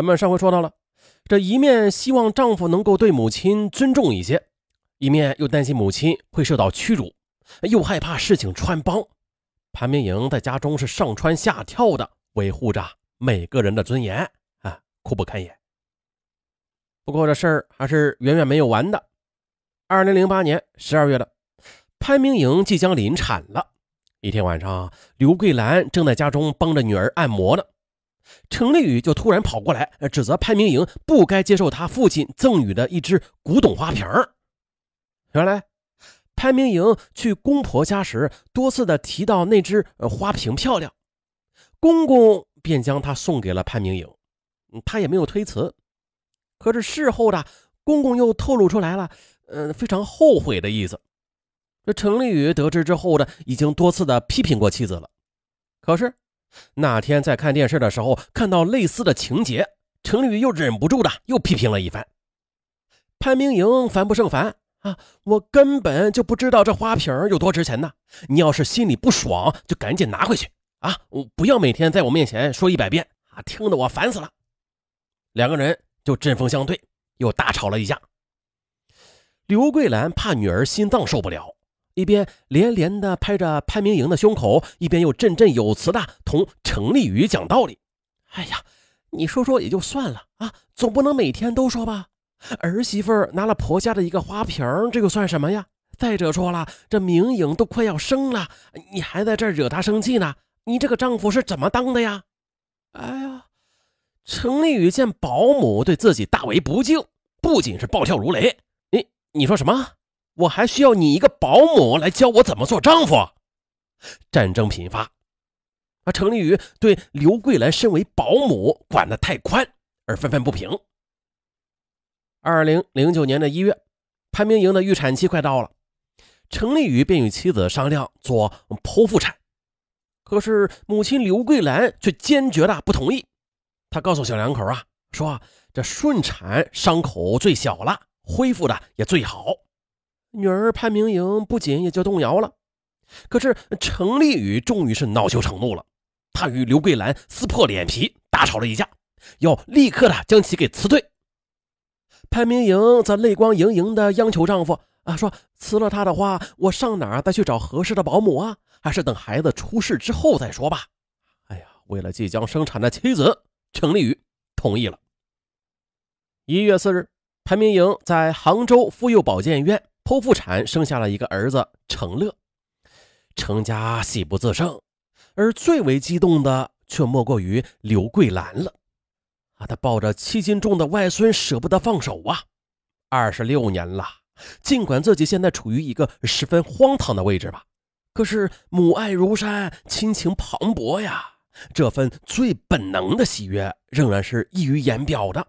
咱们上回说到了，这一面希望丈夫能够对母亲尊重一些，一面又担心母亲会受到屈辱，又害怕事情穿帮。潘明莹在家中是上蹿下跳的维护着每个人的尊严啊，苦不堪言。不过这事儿还是远远没有完的。二零零八年十二月的，潘明莹即将临产了。一天晚上，刘桂兰正在家中帮着女儿按摩呢。程丽宇就突然跑过来，指责潘明莹不该接受他父亲赠予的一只古董花瓶原来，潘明莹去公婆家时，多次的提到那只花瓶漂亮，公公便将它送给了潘明莹，他也没有推辞。可是事后的公公又透露出来了，嗯，非常后悔的意思。这程丽宇得知之后的，已经多次的批评过妻子了，可是。那天在看电视的时候，看到类似的情节，程宇又忍不住的又批评了一番。潘明莹烦不胜烦啊！我根本就不知道这花瓶有多值钱呢。你要是心里不爽，就赶紧拿回去啊！我不要每天在我面前说一百遍啊，听得我烦死了。两个人就针锋相对，又大吵了一架。刘桂兰怕女儿心脏受不了。一边连连的拍着潘明莹的胸口，一边又振振有词的同程丽宇讲道理：“哎呀，你说说也就算了啊，总不能每天都说吧？儿媳妇拿了婆家的一个花瓶，这又算什么呀？再者说了，这明颖都快要生了，你还在这惹她生气呢？你这个丈夫是怎么当的呀？”哎呀，程丽宇见保姆对自己大为不敬，不仅是暴跳如雷：“你你说什么？”我还需要你一个保姆来教我怎么做丈夫。战争频发，啊，程丽宇对刘桂兰身为保姆管得太宽而愤愤不平。二零零九年的一月，潘明莹的预产期快到了，程丽宇便与妻子商量做剖腹产，可是母亲刘桂兰却坚决的不同意。她告诉小两口啊，说这顺产伤口最小了，恢复的也最好。女儿潘明莹不仅也就动摇了，可是程丽宇终于是恼羞成怒了，他与刘桂兰撕破脸皮大吵了一架，要立刻的将其给辞退。潘明莹则泪光盈盈的央求丈夫啊，说辞了她的话，我上哪儿再去找合适的保姆啊？还是等孩子出世之后再说吧。哎呀，为了即将生产的妻子，程丽宇同意了。一月四日，潘明莹在杭州妇幼保健院。剖腹产生下了一个儿子程乐，程家喜不自胜，而最为激动的却莫过于刘桂兰了。啊，他抱着七斤重的外孙舍不得放手啊！二十六年了，尽管自己现在处于一个十分荒唐的位置吧，可是母爱如山，亲情磅礴呀，这份最本能的喜悦仍然是溢于言表的。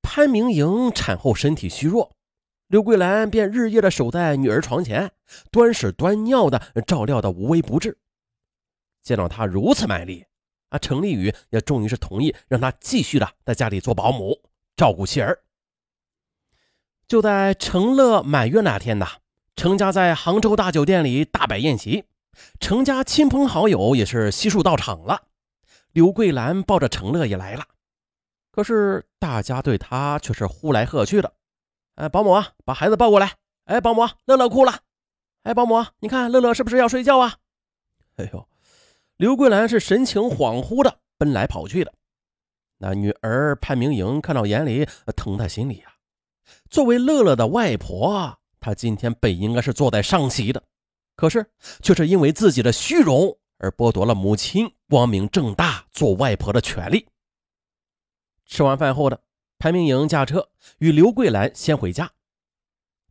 潘明莹产后身体虚弱。刘桂兰便日夜的守在女儿床前，端屎端尿的照料的无微不至。见到她如此卖力，啊，程丽宇也终于是同意让她继续的在家里做保姆，照顾妻儿。就在程乐满月那天呢，程家在杭州大酒店里大摆宴席，程家亲朋好友也是悉数到场了。刘桂兰抱着程乐也来了，可是大家对他却是呼来喝去的。哎，保姆啊，把孩子抱过来。哎，保姆，乐乐哭了。哎，保姆，你看乐乐是不是要睡觉啊？哎呦，刘桂兰是神情恍惚的奔来跑去的。那女儿潘明莹看到眼里，疼在心里啊。作为乐乐的外婆，她今天本应该是坐在上席的，可是却是因为自己的虚荣而剥夺了母亲光明正大做外婆的权利。吃完饭后的。潘明莹驾车与刘桂兰先回家，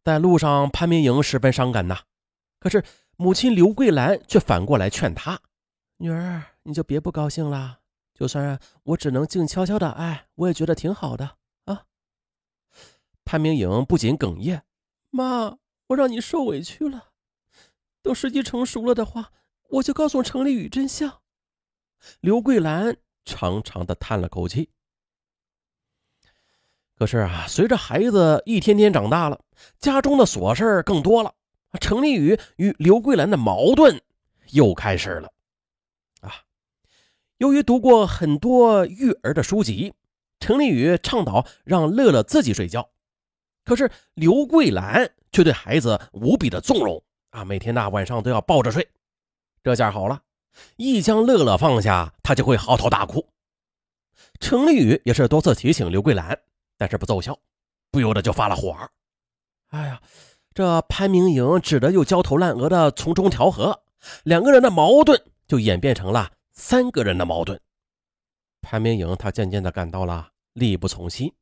在路上，潘明莹十分伤感呐。可是母亲刘桂兰却反过来劝她：“女儿，你就别不高兴了。就算我只能静悄悄的爱，我也觉得挺好的啊。”潘明莹不仅哽咽：“妈，我让你受委屈了。等时机成熟了的话，我就告诉程丽宇真相。”刘桂兰长长的叹了口气。可是啊，随着孩子一天天长大了，家中的琐事更多了。程丽宇与刘桂兰的矛盾又开始了。啊，由于读过很多育儿的书籍，程丽宇倡导让乐乐自己睡觉，可是刘桂兰却对孩子无比的纵容啊，每天呐晚上都要抱着睡。这下好了，一将乐乐放下，他就会嚎啕大哭。程丽宇也是多次提醒刘桂兰，但是不奏效，不由得就发了火。哎呀，这潘明莹只得又焦头烂额的从中调和，两个人的矛盾就演变成了三个人的矛盾。潘明莹她渐渐的感到了力不从心。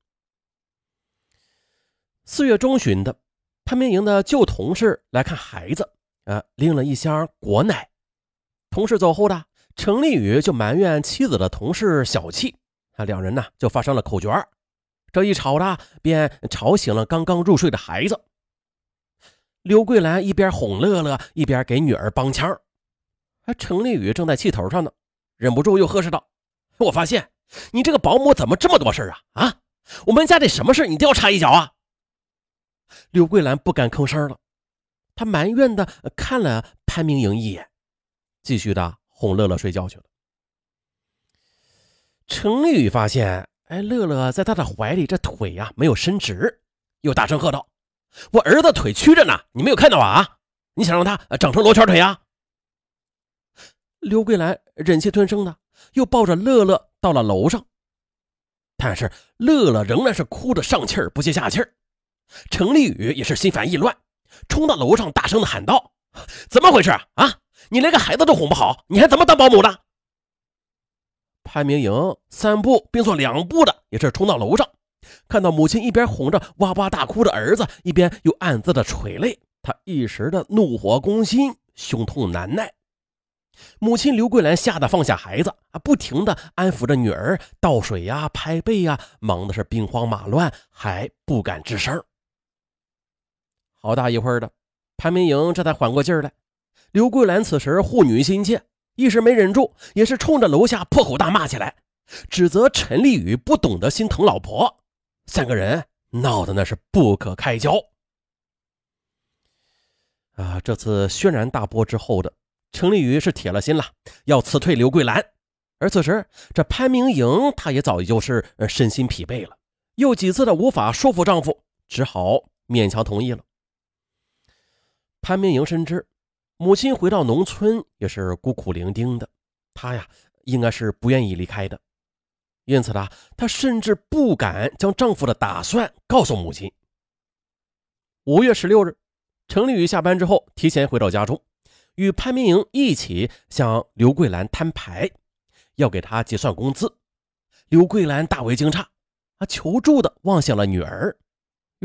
四月中旬的，潘明莹的旧同事来看孩子，啊，拎了一箱果奶。同事走后的程立宇就埋怨妻子的同事小气，啊，两人呢就发生了口角。这一吵的，便吵醒了刚刚入睡的孩子。刘桂兰一边哄乐乐，一边给女儿帮腔。而程立宇正在气头上呢，忍不住又呵斥道：“我发现你这个保姆怎么这么多事啊？啊，我们家里什么事你都要插一脚啊？”刘桂兰不敢吭声了，她埋怨的看了潘明莹一眼，继续的哄乐乐睡觉去了。程立宇发现。哎，乐乐在他的怀里，这腿呀没有伸直，又大声喝道：“我儿子腿曲着呢，你没有看到啊？你想让他长成罗圈腿啊？”刘桂兰忍气吞声的，又抱着乐乐到了楼上，但是乐乐仍然是哭着上气儿不接下气儿。程立宇也是心烦意乱，冲到楼上大声的喊道：“怎么回事啊？啊，你连个孩子都哄不好，你还怎么当保姆的？”潘明莹三步并作两步的，也是冲到楼上，看到母亲一边哄着哇哇大哭的儿子，一边又暗自的垂泪，他一时的怒火攻心，胸痛难耐。母亲刘桂兰吓得放下孩子啊，不停的安抚着女儿，倒水呀，拍背呀，忙的是兵荒马乱，还不敢吱声。好大一会儿的，潘明莹这才缓过劲儿来。刘桂兰此时护女心切。一时没忍住，也是冲着楼下破口大骂起来，指责陈立宇不懂得心疼老婆。三个人闹得那是不可开交。啊，这次轩然大波之后的陈立宇是铁了心了，要辞退刘桂兰。而此时，这潘明莹她也早已就是身心疲惫了，又几次的无法说服丈夫，只好勉强同意了。潘明莹深知。母亲回到农村也是孤苦伶仃的，她呀应该是不愿意离开的，因此呢，她甚至不敢将丈夫的打算告诉母亲。五月十六日，程立宇下班之后提前回到家中，与潘明莹一起向刘桂兰摊牌，要给她结算工资。刘桂兰大为惊诧，啊，求助的望向了女儿。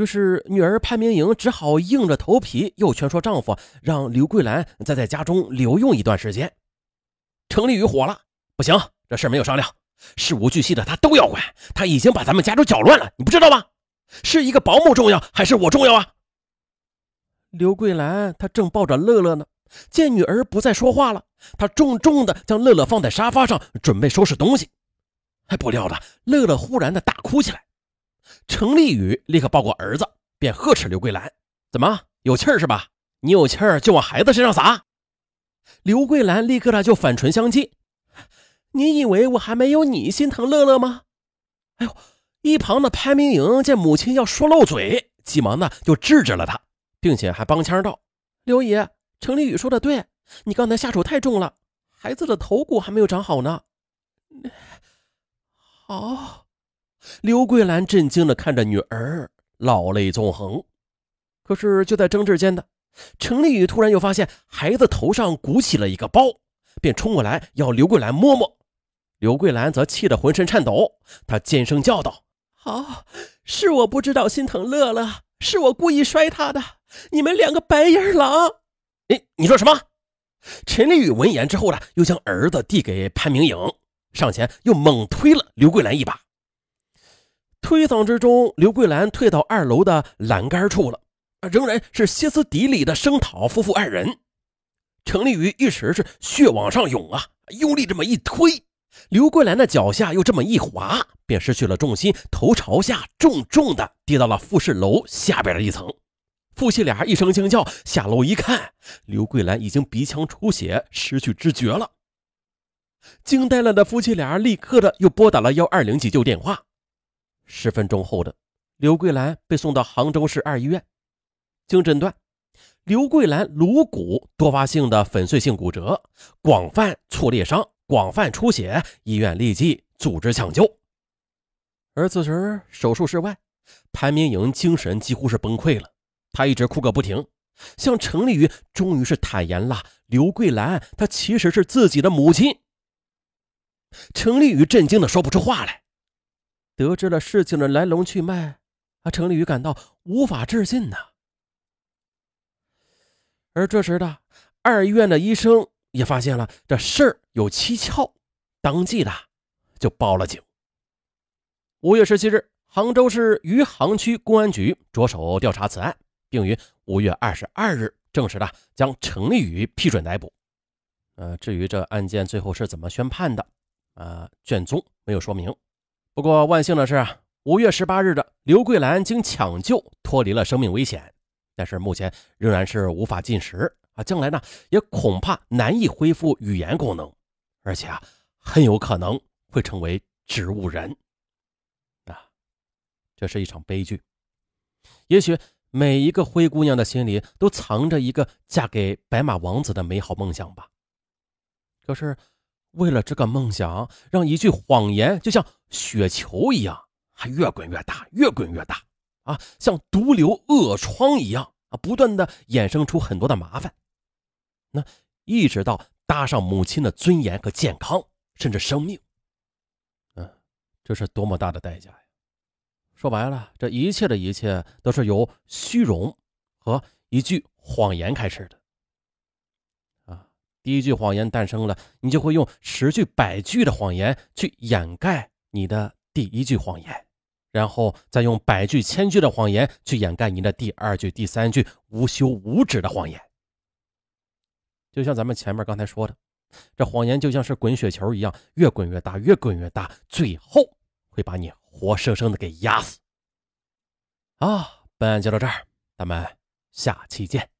于是，女儿潘明莹只好硬着头皮，又劝说丈夫让刘桂兰再在家中留用一段时间。程立宇火了，不行，这事没有商量，事无巨细的他都要管。他已经把咱们家都搅乱了，你不知道吗？是一个保姆重要，还是我重要啊？刘桂兰她正抱着乐乐呢，见女儿不再说话了，她重重的将乐乐放在沙发上，准备收拾东西。还不料的，乐乐忽然的大哭起来。程立宇立刻抱过儿子，便呵斥刘桂兰：“怎么有气儿是吧？你有气儿就往孩子身上撒。”刘桂兰立刻的就反唇相讥：“你以为我还没有你心疼乐乐吗？”哎呦！一旁的潘明莹见母亲要说漏嘴，急忙的就制止了他，并且还帮腔道：“刘爷，程立宇说的对，你刚才下手太重了，孩子的头骨还没有长好呢。”好。刘桂兰震惊地看着女儿，老泪纵横。可是就在争执间的，陈立宇突然又发现孩子头上鼓起了一个包，便冲过来要刘桂兰摸摸。刘桂兰则气得浑身颤抖，她尖声叫道：“好，是我不知道心疼乐乐，是我故意摔他的，你们两个白眼狼！”哎，你说什么？陈立宇闻言之后呢，又将儿子递给潘明颖，上前又猛推了刘桂兰一把。推搡之中，刘桂兰退到二楼的栏杆处了，仍然是歇斯底里的声讨夫妇二人。程立宇一时是血往上涌啊，用力这么一推，刘桂兰的脚下又这么一滑，便失去了重心，头朝下重重的跌到了复式楼下边的一层。夫妻俩一声惊叫，下楼一看，刘桂兰已经鼻腔出血，失去知觉了。惊呆了的夫妻俩立刻的又拨打了幺二零急救电话。十分钟后的，刘桂兰被送到杭州市二医院，经诊断，刘桂兰颅骨多发性的粉碎性骨折，广泛挫裂伤，广泛出血，医院立即组织抢救。而此时手术室外，潘明颖精神几乎是崩溃了，她一直哭个不停。向程立宇终于是坦言了，刘桂兰她其实是自己的母亲。程立宇震惊的说不出话来。得知了事情的来龙去脉，啊，程立宇感到无法置信呐。而这时的二医院的医生也发现了这事儿有蹊跷，当即的就报了警。五月十七日，杭州市余杭区公安局着手调查此案。并于五月二十二日正式的将程立宇批准逮捕。呃，至于这案件最后是怎么宣判的，呃，卷宗没有说明。不过万幸的是，五月十八日的刘桂兰经抢救脱离了生命危险，但是目前仍然是无法进食啊，将来呢也恐怕难以恢复语言功能，而且啊很有可能会成为植物人。啊，这是一场悲剧，也许。每一个灰姑娘的心里都藏着一个嫁给白马王子的美好梦想吧。可是，为了这个梦想，让一句谎言就像雪球一样，还越滚越大，越滚越大啊，像毒瘤恶疮一样啊，不断的衍生出很多的麻烦。那一直到搭上母亲的尊严和健康，甚至生命。嗯，这是多么大的代价呀！说白了，这一切的一切都是由虚荣和一句谎言开始的。第一句谎言诞生了，你就会用十句、百句的谎言去掩盖你的第一句谎言，然后再用百句、千句的谎言去掩盖你的第二句、第三句无休无止的谎言。就像咱们前面刚才说的，这谎言就像是滚雪球一样，越滚越大，越滚越大，最后会把你。活生生的给压死！啊，本案就到这儿，咱们下期见。